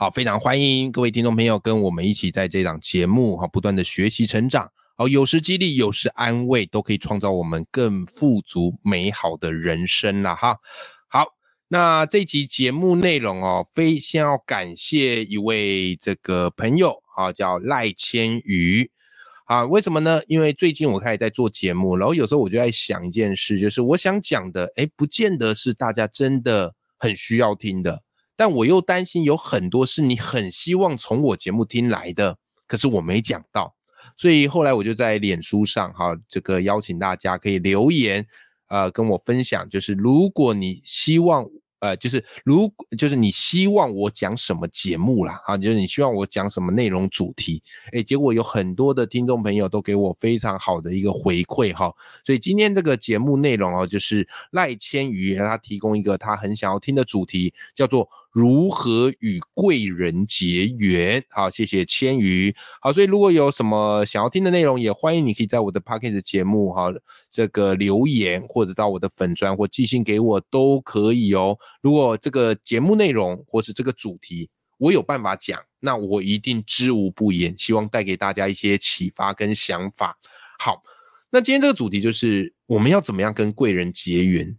好，非常欢迎各位听众朋友跟我们一起在这档节目哈，不断的学习成长。好，有时激励，有时安慰，都可以创造我们更富足美好的人生啦哈。好，那这集节目内容哦，非先要感谢一位这个朋友啊，叫赖千瑜。啊，为什么呢？因为最近我开始在做节目，然后有时候我就在想一件事，就是我想讲的，哎，不见得是大家真的很需要听的，但我又担心有很多是你很希望从我节目听来的，可是我没讲到，所以后来我就在脸书上哈，这个邀请大家可以留言，呃，跟我分享，就是如果你希望。呃，就是如就是你希望我讲什么节目啦，啊，就是你希望我讲什么内容主题，哎，结果有很多的听众朋友都给我非常好的一个回馈哈，所以今天这个节目内容哦，就是赖千瑜他提供一个他很想要听的主题，叫做如何与贵人结缘。好，谢谢千瑜。好，所以如果有什么想要听的内容，也欢迎你可以在我的 p o c k e t 节目哈这个留言，或者到我的粉砖或寄信给我都可以哦。如果这个节目内容或是这个主题我有办法讲，那我一定知无不言，希望带给大家一些启发跟想法。好，那今天这个主题就是我们要怎么样跟贵人结缘。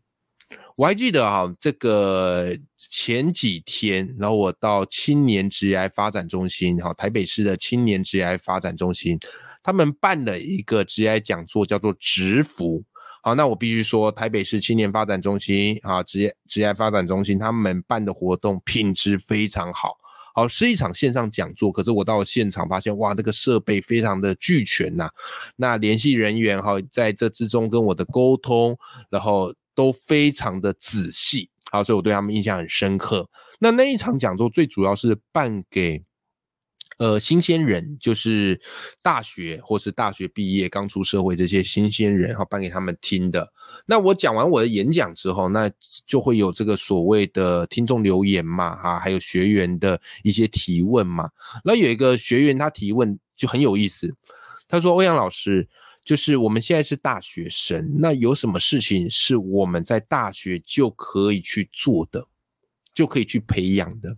我还记得哈，这个前几天，然后我到青年职业发展中心，哈，台北市的青年职业发展中心，他们办了一个职业讲座，叫做“职福”。好，那我必须说，台北市青年发展中心啊，职业职业发展中心，他们办的活动品质非常好。好，是一场线上讲座，可是我到现场发现，哇，那个设备非常的俱全呐、那联系人员哈，在这之中跟我的沟通，然后都非常的仔细。好，所以我对他们印象很深刻。那那一场讲座最主要是办给。呃，新鲜人就是大学或是大学毕业刚出社会这些新鲜人，哈，办给他们听的。那我讲完我的演讲之后，那就会有这个所谓的听众留言嘛，哈，还有学员的一些提问嘛。那有一个学员他提问就很有意思，他说：“欧阳老师，就是我们现在是大学生，那有什么事情是我们在大学就可以去做的，就可以去培养的？”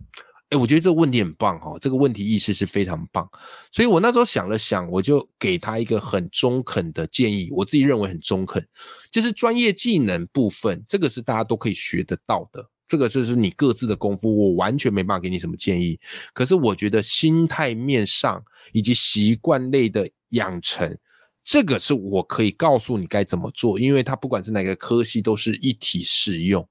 哎，我觉得这个问题很棒哈、哦，这个问题意识是非常棒，所以我那时候想了想，我就给他一个很中肯的建议，我自己认为很中肯，就是专业技能部分，这个是大家都可以学得到的，这个就是你各自的功夫，我完全没办法给你什么建议。可是我觉得心态面上以及习惯类的养成，这个是我可以告诉你该怎么做，因为它不管是哪个科系都是一体适用。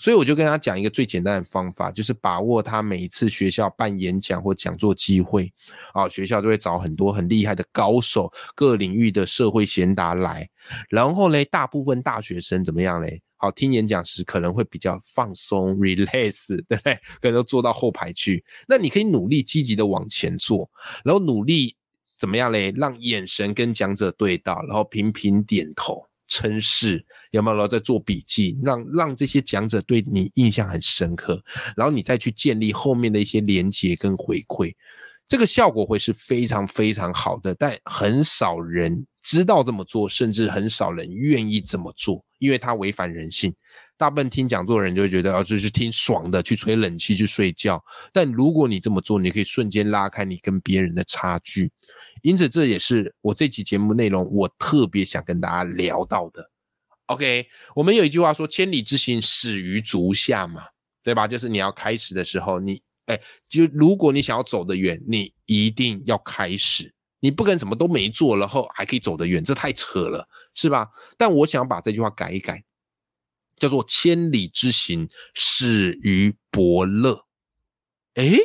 所以我就跟他讲一个最简单的方法，就是把握他每一次学校办演讲或讲座机会，啊，学校就会找很多很厉害的高手，各领域的社会贤达来。然后嘞，大部分大学生怎么样嘞？好，听演讲时可能会比较放松，relax，对不对？可能都坐到后排去。那你可以努力积极的往前坐，然后努力怎么样嘞？让眼神跟讲者对到，然后频频点头。称是有没有？然后再做笔记，让让这些讲者对你印象很深刻，然后你再去建立后面的一些连接跟回馈，这个效果会是非常非常好的。但很少人知道这么做，甚至很少人愿意这么做，因为它违反人性。大部分听讲座的人就会觉得，啊，就是听爽的，去吹冷气去睡觉。但如果你这么做，你可以瞬间拉开你跟别人的差距。因此，这也是我这期节目内容我特别想跟大家聊到的。OK，我们有一句话说：“千里之行，始于足下”嘛，对吧？就是你要开始的时候，你哎，就如果你想要走得远，你一定要开始。你不可能什么都没做，然后还可以走得远，这太扯了，是吧？但我想把这句话改一改。叫做千里之行，始于伯乐。诶，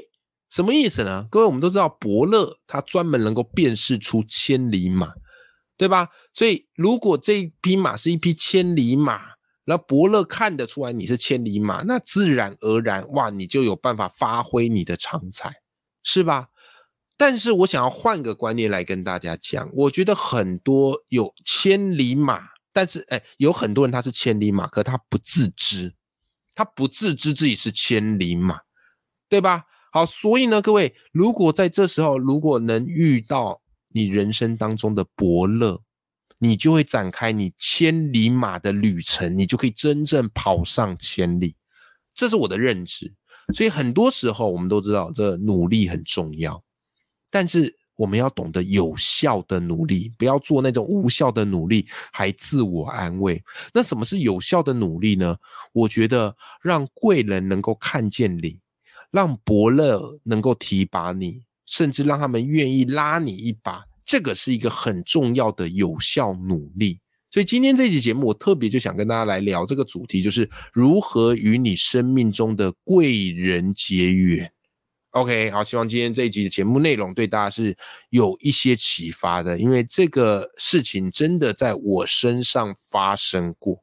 什么意思呢？各位，我们都知道伯乐他专门能够辨识出千里马，对吧？所以如果这一匹马是一匹千里马，然后伯乐看得出来你是千里马，那自然而然哇，你就有办法发挥你的长才，是吧？但是我想要换个观念来跟大家讲，我觉得很多有千里马，但是哎，有很多人他是千里马，可他不自知，他不自知自己是千里马，对吧？好，所以呢，各位，如果在这时候，如果能遇到你人生当中的伯乐，你就会展开你千里马的旅程，你就可以真正跑上千里。这是我的认知。所以很多时候，我们都知道这努力很重要，但是我们要懂得有效的努力，不要做那种无效的努力，还自我安慰。那什么是有效的努力呢？我觉得让贵人能够看见你。让伯乐能够提拔你，甚至让他们愿意拉你一把，这个是一个很重要的有效努力。所以今天这期节目，我特别就想跟大家来聊这个主题，就是如何与你生命中的贵人结缘。OK，好，希望今天这一集的节目内容对大家是有一些启发的，因为这个事情真的在我身上发生过。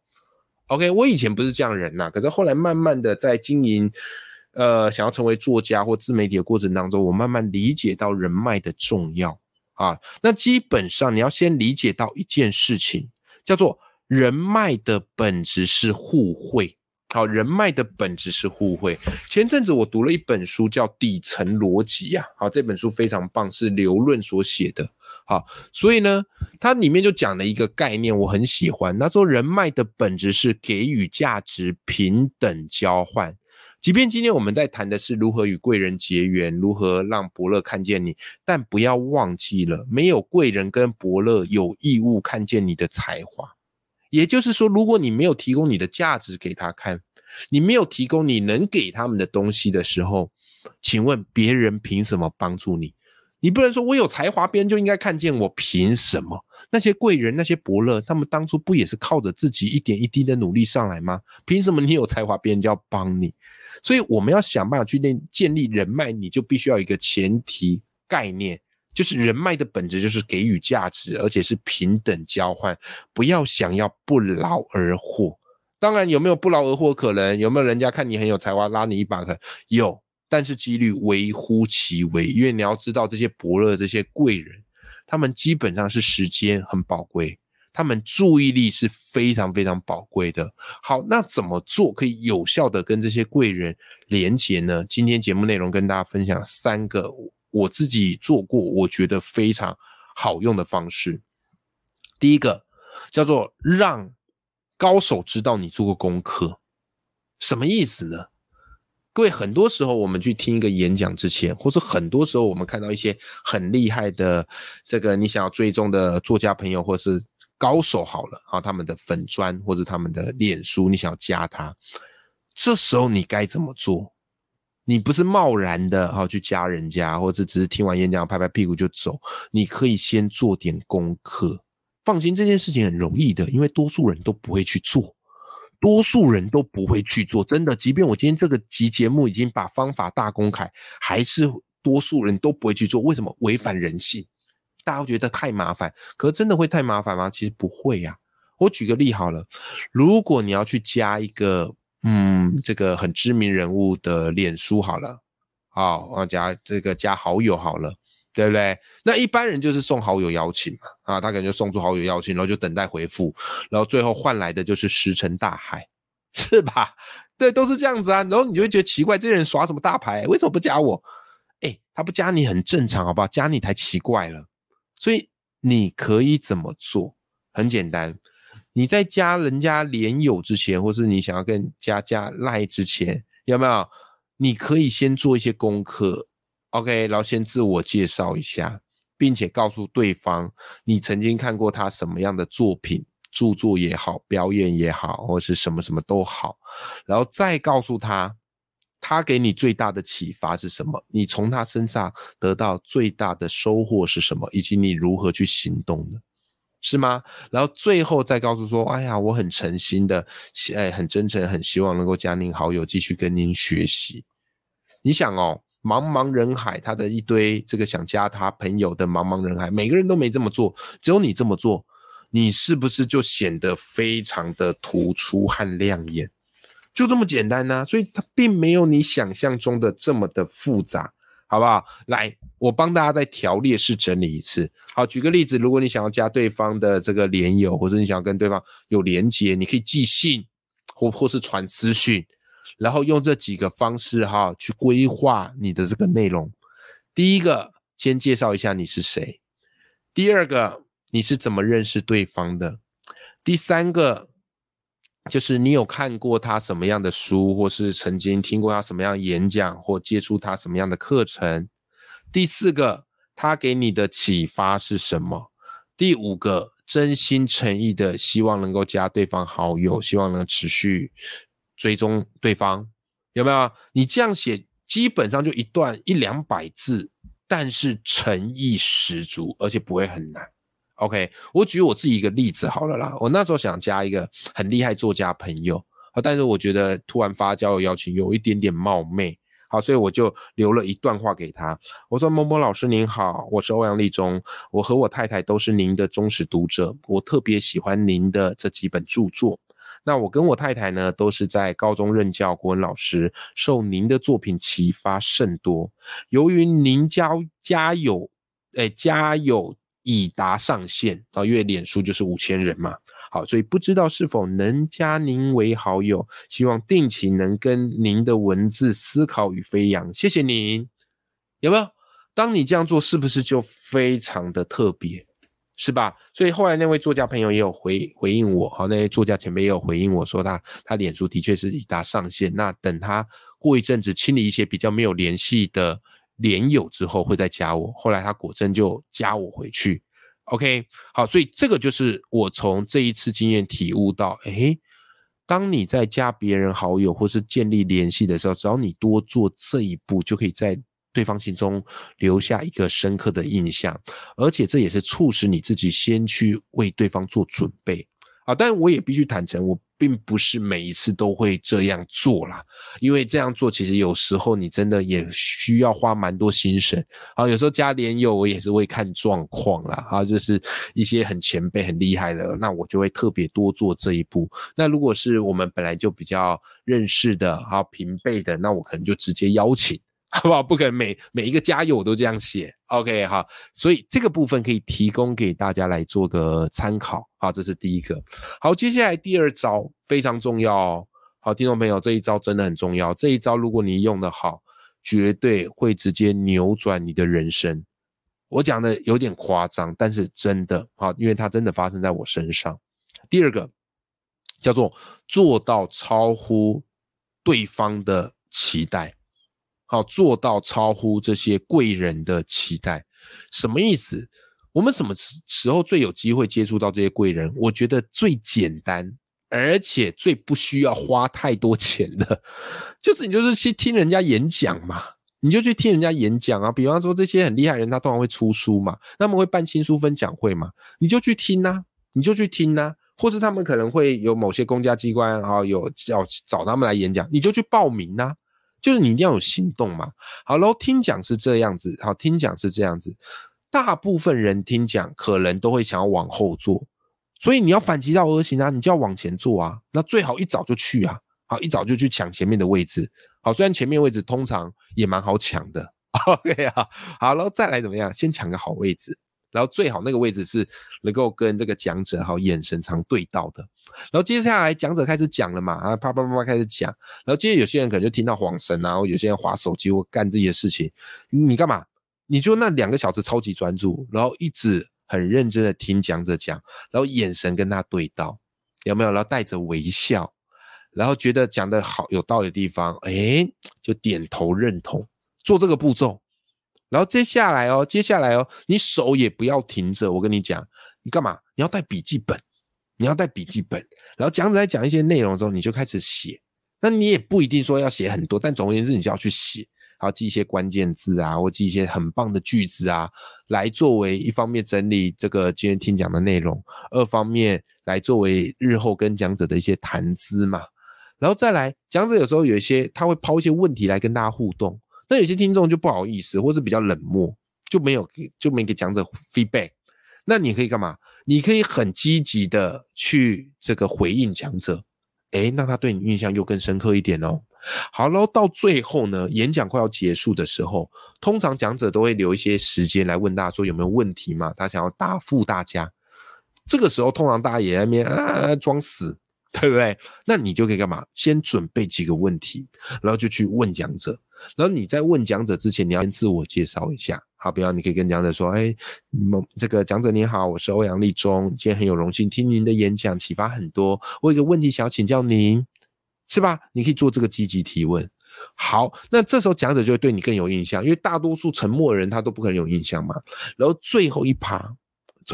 OK，我以前不是这样人呐，可是后来慢慢的在经营。呃，想要成为作家或自媒体的过程当中，我慢慢理解到人脉的重要啊。那基本上你要先理解到一件事情，叫做人脉的本质是互惠。好，人脉的本质是互惠。前阵子我读了一本书，叫《底层逻辑》呀。好，这本书非常棒，是刘润所写的。好，所以呢，它里面就讲了一个概念，我很喜欢。他说，人脉的本质是给予价值，平等交换。即便今天我们在谈的是如何与贵人结缘，如何让伯乐看见你，但不要忘记了，没有贵人跟伯乐有义务看见你的才华。也就是说，如果你没有提供你的价值给他看，你没有提供你能给他们的东西的时候，请问别人凭什么帮助你？你不能说我有才华，别人就应该看见我，凭什么？那些贵人、那些伯乐，他们当初不也是靠着自己一点一滴的努力上来吗？凭什么你有才华，别人就要帮你？所以我们要想办法去建建立人脉，你就必须要一个前提概念，就是人脉的本质就是给予价值，而且是平等交换，不要想要不劳而获。当然有没有不劳而获可能？有没有人家看你很有才华拉你一把？可有，但是几率微乎其微，因为你要知道这些伯乐、这些贵人，他们基本上是时间很宝贵。他们注意力是非常非常宝贵的。好，那怎么做可以有效的跟这些贵人连接呢？今天节目内容跟大家分享三个我自己做过，我觉得非常好用的方式。第一个叫做让高手知道你做过功课，什么意思呢？各位，很多时候我们去听一个演讲之前，或是很多时候我们看到一些很厉害的这个你想要追踪的作家朋友，或是高手好了啊，他们的粉砖或者他们的脸书，你想要加他，这时候你该怎么做？你不是贸然的哈去加人家，或者只是听完演讲拍拍屁股就走，你可以先做点功课。放心，这件事情很容易的，因为多数人都不会去做，多数人都不会去做。真的，即便我今天这个集节目已经把方法大公开，还是多数人都不会去做。为什么？违反人性。大家觉得太麻烦，可真的会太麻烦吗？其实不会呀。我举个例好了，如果你要去加一个，嗯，这个很知名人物的脸书好了，好，加这个加好友好了，对不对？那一般人就是送好友邀请嘛，啊，他可能就送出好友邀请，然后就等待回复，然后最后换来的就是石沉大海，是吧？对，都是这样子啊。然后你就会觉得奇怪，这人耍什么大牌？为什么不加我？哎，他不加你很正常，好不好？加你才奇怪了。所以你可以怎么做？很简单，你在加人家连友之前，或是你想要跟加加赖之前，有没有？你可以先做一些功课，OK，然后先自我介绍一下，并且告诉对方你曾经看过他什么样的作品、著作也好、表演也好，或是什么什么都好，然后再告诉他。他给你最大的启发是什么？你从他身上得到最大的收获是什么？以及你如何去行动呢？是吗？然后最后再告诉说：“哎呀，我很诚心的，哎，很真诚，很希望能够加您好友，继续跟您学习。”你想哦，茫茫人海，他的一堆这个想加他朋友的茫茫人海，每个人都没这么做，只有你这么做，你是不是就显得非常的突出和亮眼？就这么简单呢，所以它并没有你想象中的这么的复杂，好不好？来，我帮大家再条列式整理一次。好，举个例子，如果你想要加对方的这个连友，或者你想要跟对方有连接，你可以寄信或或是传私讯，然后用这几个方式哈去规划你的这个内容。第一个，先介绍一下你是谁；第二个，你是怎么认识对方的；第三个。就是你有看过他什么样的书，或是曾经听过他什么样演讲，或接触他什么样的课程。第四个，他给你的启发是什么？第五个，真心诚意的希望能够加对方好友，希望能持续追踪对方，有没有？你这样写，基本上就一段一两百字，但是诚意十足，而且不会很难。OK，我举我自己一个例子好了啦。我那时候想加一个很厉害作家朋友啊，但是我觉得突然发交友邀请有一点点冒昧，好，所以我就留了一段话给他。我说：“某某老师您好，我是欧阳立中，我和我太太都是您的忠实读者，我特别喜欢您的这几本著作。那我跟我太太呢，都是在高中任教国文老师，受您的作品启发甚多。由于您家家有，哎，家有。”已达上限啊，因为脸书就是五千人嘛。好，所以不知道是否能加您为好友，希望定期能跟您的文字思考与飞扬。谢谢您，有没有？当你这样做，是不是就非常的特别，是吧？所以后来那位作家朋友也有回回应我，好，那位作家前辈也有回应我说，他他脸书的确是已达上限。那等他过一阵子清理一些比较没有联系的。连友之后会再加我，后来他果真就加我回去。OK，好，所以这个就是我从这一次经验体悟到，诶，当你在加别人好友或是建立联系的时候，只要你多做这一步，就可以在对方心中留下一个深刻的印象，而且这也是促使你自己先去为对方做准备。啊，但我也必须坦诚，我并不是每一次都会这样做啦，因为这样做其实有时候你真的也需要花蛮多心神。啊，有时候加连友我也是会看状况啦，啊，就是一些很前辈很厉害的，那我就会特别多做这一步。那如果是我们本来就比较认识的，啊，平辈的，那我可能就直接邀请。好不好？不可能每每一个家友都这样写，OK 哈。所以这个部分可以提供给大家来做个参考，好，这是第一个。好，接下来第二招非常重要哦。好，听众朋友，这一招真的很重要。这一招如果你用的好，绝对会直接扭转你的人生。我讲的有点夸张，但是真的好，因为它真的发生在我身上。第二个叫做做到超乎对方的期待。好，做到超乎这些贵人的期待，什么意思？我们什么时时候最有机会接触到这些贵人？我觉得最简单，而且最不需要花太多钱的，就是你就是去听人家演讲嘛，你就去听人家演讲啊。比方说这些很厉害人，他通常会出书嘛，他们会办新书分享会嘛，你就去听呐，你就去听呐，或是他们可能会有某些公家机关啊，有要找他们来演讲，你就去报名呐。就是你一定要有行动嘛。好喽，听讲是这样子，好，听讲是这样子。大部分人听讲可能都会想要往后坐，所以你要反其道而行啊，你就要往前坐啊。那最好一早就去啊，好，一早就去抢前面的位置。好，虽然前面位置通常也蛮好抢的。OK 啊，好喽，再来怎么样？先抢个好位置。然后最好那个位置是能够跟这个讲者好眼神常对到的。然后接下来讲者开始讲了嘛，啊啪啪啪啪开始讲。然后接着有些人可能就听到晃神然后有些人划手机或干自己的事情。你干嘛？你就那两个小时超级专注，然后一直很认真的听讲者讲，然后眼神跟他对到，有没有？然后带着微笑，然后觉得讲的好有道理的地方，哎，就点头认同，做这个步骤。然后接下来哦，接下来哦，你手也不要停着。我跟你讲，你干嘛？你要带笔记本，你要带笔记本。然后讲者在讲一些内容之后，你就开始写。那你也不一定说要写很多，但总而言之，你就要去写，然后记一些关键字啊，或记一些很棒的句子啊，来作为一方面整理这个今天听讲的内容，二方面来作为日后跟讲者的一些谈资嘛。然后再来，讲者有时候有一些他会抛一些问题来跟大家互动。那有些听众就不好意思，或是比较冷漠，就没有就没给讲者 feedback。那你可以干嘛？你可以很积极的去这个回应讲者，诶，那他对你印象又更深刻一点哦。好，然后到最后呢，演讲快要结束的时候，通常讲者都会留一些时间来问大家说有没有问题嘛？他想要答复大家。这个时候，通常大家也在面啊装死，对不对？那你就可以干嘛？先准备几个问题，然后就去问讲者。然后你在问讲者之前，你要先自我介绍一下。好，比方你可以跟讲者说：“哎，某这个讲者你好，我是欧阳立中，今天很有荣幸听您的演讲，启发很多。我有个问题想要请教您，是吧？你可以做这个积极提问。好，那这时候讲者就会对你更有印象，因为大多数沉默的人他都不可能有印象嘛。然后最后一趴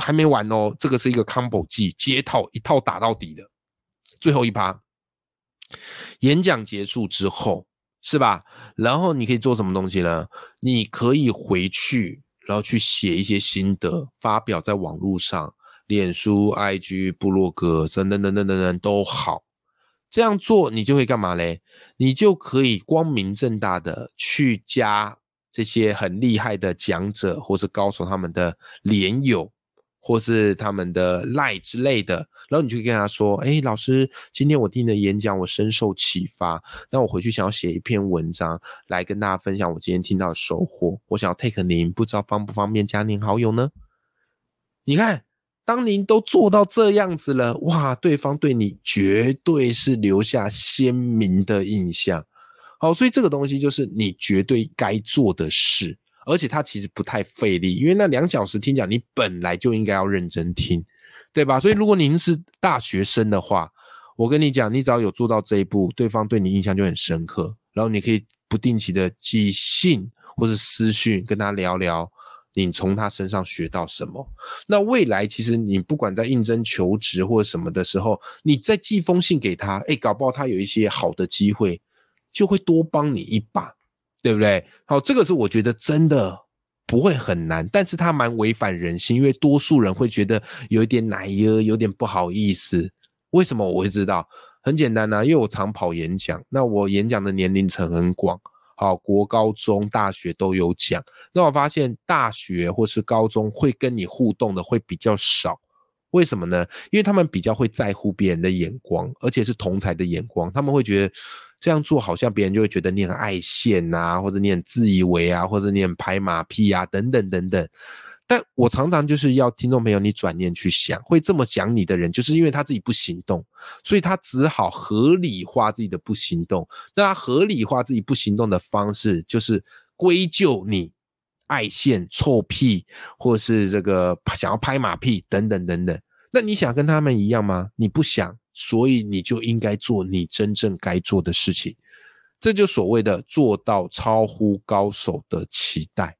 还没完哦，这个是一个 combo 技，接套一套打到底的。最后一趴，演讲结束之后。是吧？然后你可以做什么东西呢？你可以回去，然后去写一些心得，发表在网络上，脸书、IG、部落格等等等等等等都好。这样做，你就会干嘛嘞？你就可以光明正大的去加这些很厉害的讲者或是高手他们的连友。或是他们的赖之类的，然后你就跟他说：“哎，老师，今天我听你的演讲，我深受启发。那我回去想要写一篇文章来跟大家分享我今天听到的收获。我想要 take 您，不知道方不方便加您好友呢？你看，当您都做到这样子了，哇，对方对你绝对是留下鲜明的印象。好，所以这个东西就是你绝对该做的事。”而且它其实不太费力，因为那两小时听讲，你本来就应该要认真听，对吧？所以如果您是大学生的话，我跟你讲，你只要有做到这一步，对方对你印象就很深刻。然后你可以不定期的寄信或是私讯跟他聊聊，你从他身上学到什么。那未来其实你不管在应征求职或什么的时候，你再寄封信给他，哎，搞不好他有一些好的机会，就会多帮你一把。对不对？好，这个是我觉得真的不会很难，但是它蛮违反人性，因为多数人会觉得有一点奶油，有点不好意思。为什么我会知道？很简单呐，因为我常跑演讲，那我演讲的年龄层很广，好，国高中、大学都有讲。那我发现大学或是高中会跟你互动的会比较少，为什么呢？因为他们比较会在乎别人的眼光，而且是同才的眼光，他们会觉得。这样做好像别人就会觉得你很爱现呐，或者你很自以为啊，或者你很拍马屁啊，等等等等。但我常常就是要听众朋友你转念去想，会这么讲你的人，就是因为他自己不行动，所以他只好合理化自己的不行动。那他合理化自己不行动的方式，就是归咎你爱现、臭屁，或是这个想要拍马屁等等等等。那你想跟他们一样吗？你不想。所以你就应该做你真正该做的事情，这就所谓的做到超乎高手的期待。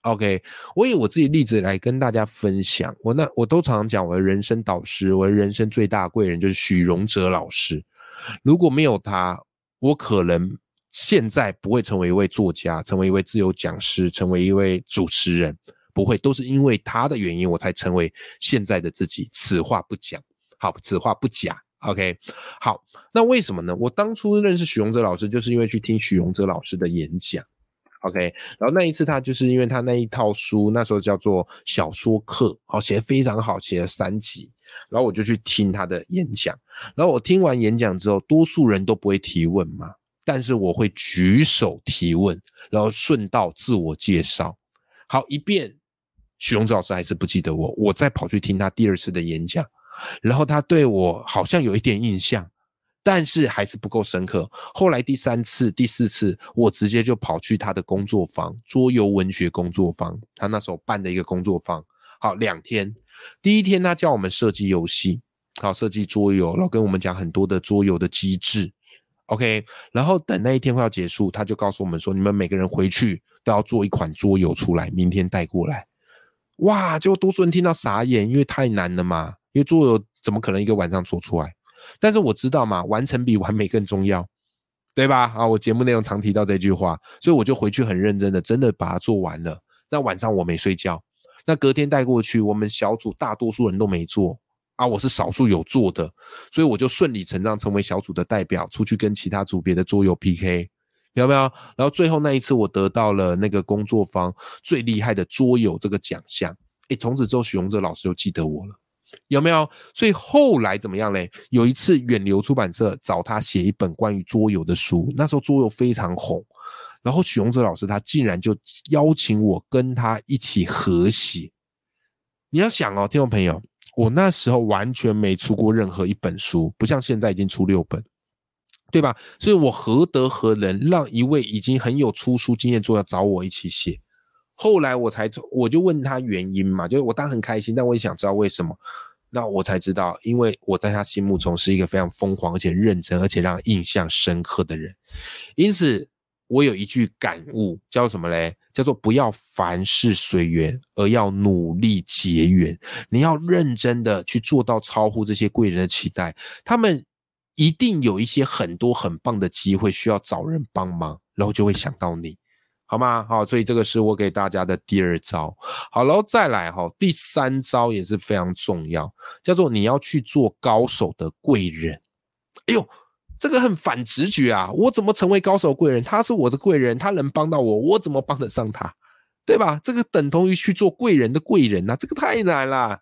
OK，我以我自己例子来跟大家分享。我那我都常常讲，我的人生导师，我的人生最大贵人就是许荣哲老师。如果没有他，我可能现在不会成为一位作家，成为一位自由讲师，成为一位主持人，不会，都是因为他的原因，我才成为现在的自己。此话不讲，好，此话不假。OK，好，那为什么呢？我当初认识许荣哲老师，就是因为去听许荣哲老师的演讲。OK，然后那一次他就是因为他那一套书，那时候叫做小说课，好写的非常好，写了三集，然后我就去听他的演讲。然后我听完演讲之后，多数人都不会提问嘛，但是我会举手提问，然后顺道自我介绍。好，一遍，许荣志老师还是不记得我，我再跑去听他第二次的演讲。然后他对我好像有一点印象，但是还是不够深刻。后来第三次、第四次，我直接就跑去他的工作坊——桌游文学工作坊。他那时候办的一个工作坊，好两天。第一天他教我们设计游戏，好设计桌游，然后跟我们讲很多的桌游的机制。OK，然后等那一天快要结束，他就告诉我们说：“你们每个人回去都要做一款桌游出来，明天带过来。”哇！结果多数人听到傻眼，因为太难了嘛。因为桌游怎么可能一个晚上做出来？但是我知道嘛，完成比完美更重要，对吧？啊，我节目内容常提到这句话，所以我就回去很认真的，真的把它做完了。那晚上我没睡觉，那隔天带过去，我们小组大多数人都没做啊，我是少数有做的，所以我就顺理成章成为小组的代表，出去跟其他组别的桌游 PK，有没有？然后最后那一次我得到了那个工作坊最厉害的桌游这个奖项，诶，从此之后许荣哲老师就记得我了。有没有？所以后来怎么样嘞？有一次远流出版社找他写一本关于桌游的书，那时候桌游非常红，然后许荣哲老师他竟然就邀请我跟他一起合写。你要想哦，听众朋友，我那时候完全没出过任何一本书，不像现在已经出六本，对吧？所以我何德何能让一位已经很有出书经验作家找我一起写？后来我才我就问他原因嘛，就是我当然很开心，但我也想知道为什么。那我才知道，因为我在他心目中是一个非常疯狂而且认真而且让印象深刻的人。因此，我有一句感悟，叫什么嘞？叫做不要凡事随缘，而要努力结缘。你要认真的去做到超乎这些贵人的期待，他们一定有一些很多很棒的机会需要找人帮忙，然后就会想到你。好吗？好，所以这个是我给大家的第二招。好，然后再来哈，第三招也是非常重要，叫做你要去做高手的贵人。哎呦，这个很反直觉啊！我怎么成为高手贵人？他是我的贵人，他能帮到我，我怎么帮得上他？对吧？这个等同于去做贵人的贵人呐，这个太难了。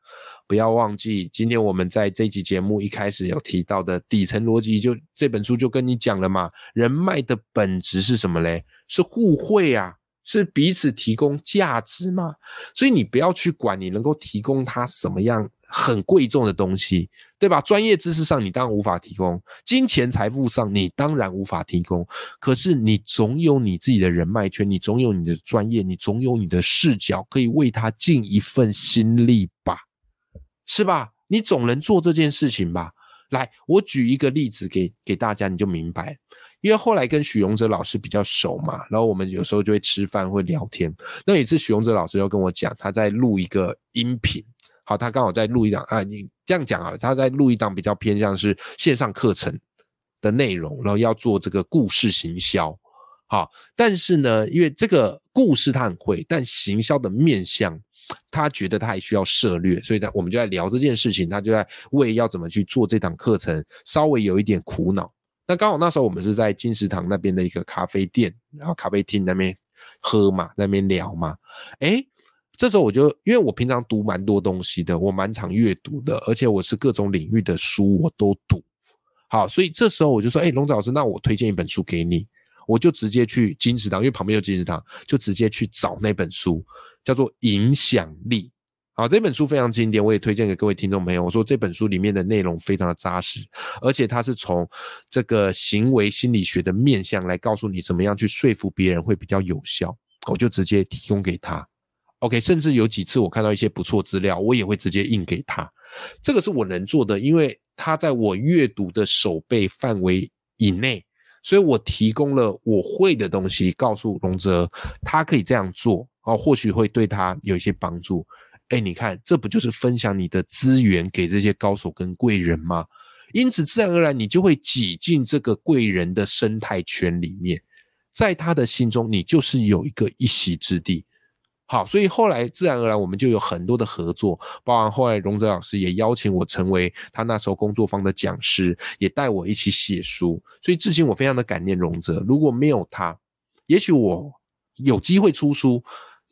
不要忘记，今天我们在这集节目一开始有提到的底层逻辑，就这本书就跟你讲了嘛。人脉的本质是什么嘞？是互惠啊，是彼此提供价值吗。所以你不要去管你能够提供他什么样很贵重的东西。对吧？专业知识上你当然无法提供，金钱财富上你当然无法提供。可是你总有你自己的人脉圈，你总有你的专业，你总有你的视角，可以为他尽一份心力吧，是吧？你总能做这件事情吧？来，我举一个例子给给大家，你就明白。因为后来跟许荣哲老师比较熟嘛，然后我们有时候就会吃饭会聊天。那有一次许荣哲老师要跟我讲，他在录一个音频。好，他刚好在录一档啊，你这样讲啊，他在录一档比较偏向是线上课程的内容，然后要做这个故事行销。好，但是呢，因为这个故事他很会，但行销的面向，他觉得他还需要涉略，所以他我们就在聊这件事情，他就在为要怎么去做这档课程稍微有一点苦恼。那刚好那时候我们是在金石堂那边的一个咖啡店，然后咖啡厅那边喝嘛，那边聊嘛，哎。这时候我就，因为我平常读蛮多东西的，我蛮常阅读的，而且我是各种领域的书我都读。好，所以这时候我就说，哎，龙子老师，那我推荐一本书给你，我就直接去金石堂，因为旁边有金石堂，就直接去找那本书，叫做《影响力》。好，这本书非常经典，我也推荐给各位听众朋友。我说这本书里面的内容非常的扎实，而且它是从这个行为心理学的面向来告诉你怎么样去说服别人会比较有效，我就直接提供给他。OK，甚至有几次我看到一些不错资料，我也会直接印给他。这个是我能做的，因为他在我阅读的手背范围以内，所以我提供了我会的东西，告诉龙泽他可以这样做哦，或许会对他有一些帮助。哎，你看，这不就是分享你的资源给这些高手跟贵人吗？因此，自然而然你就会挤进这个贵人的生态圈里面，在他的心中，你就是有一个一席之地。好，所以后来自然而然我们就有很多的合作，包含后来荣泽老师也邀请我成为他那时候工作坊的讲师，也带我一起写书。所以至今我非常的感念荣泽，如果没有他，也许我有机会出书，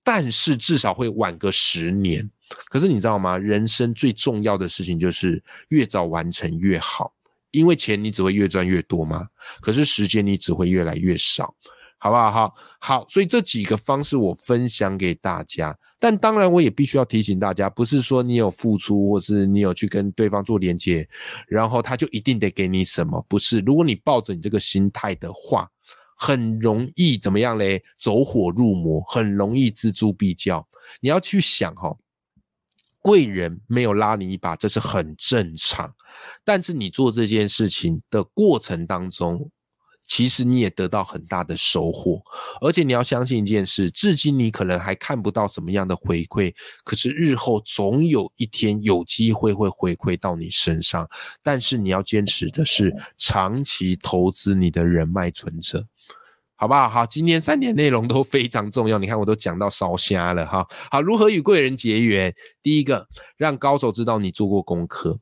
但是至少会晚个十年。可是你知道吗？人生最重要的事情就是越早完成越好，因为钱你只会越赚越多嘛，可是时间你只会越来越少。好不好？好，好，所以这几个方式我分享给大家，但当然我也必须要提醒大家，不是说你有付出，或是你有去跟对方做连接，然后他就一定得给你什么？不是，如果你抱着你这个心态的话，很容易怎么样嘞？走火入魔，很容易锱铢必较。你要去想哈，贵人没有拉你一把，这是很正常，但是你做这件事情的过程当中。其实你也得到很大的收获，而且你要相信一件事，至今你可能还看不到什么样的回馈，可是日后总有一天有机会会回馈到你身上。但是你要坚持的是长期投资你的人脉存折，好不好？好，今天三点内容都非常重要，你看我都讲到烧瞎了哈。好，如何与贵人结缘？第一个，让高手知道你做过功课。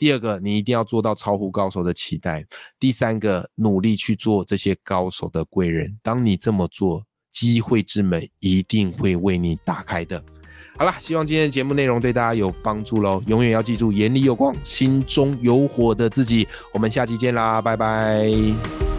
第二个，你一定要做到超乎高手的期待。第三个，努力去做这些高手的贵人。当你这么做，机会之门一定会为你打开的。好了，希望今天的节目内容对大家有帮助喽。永远要记住，眼里有光，心中有火的自己。我们下期见啦，拜拜。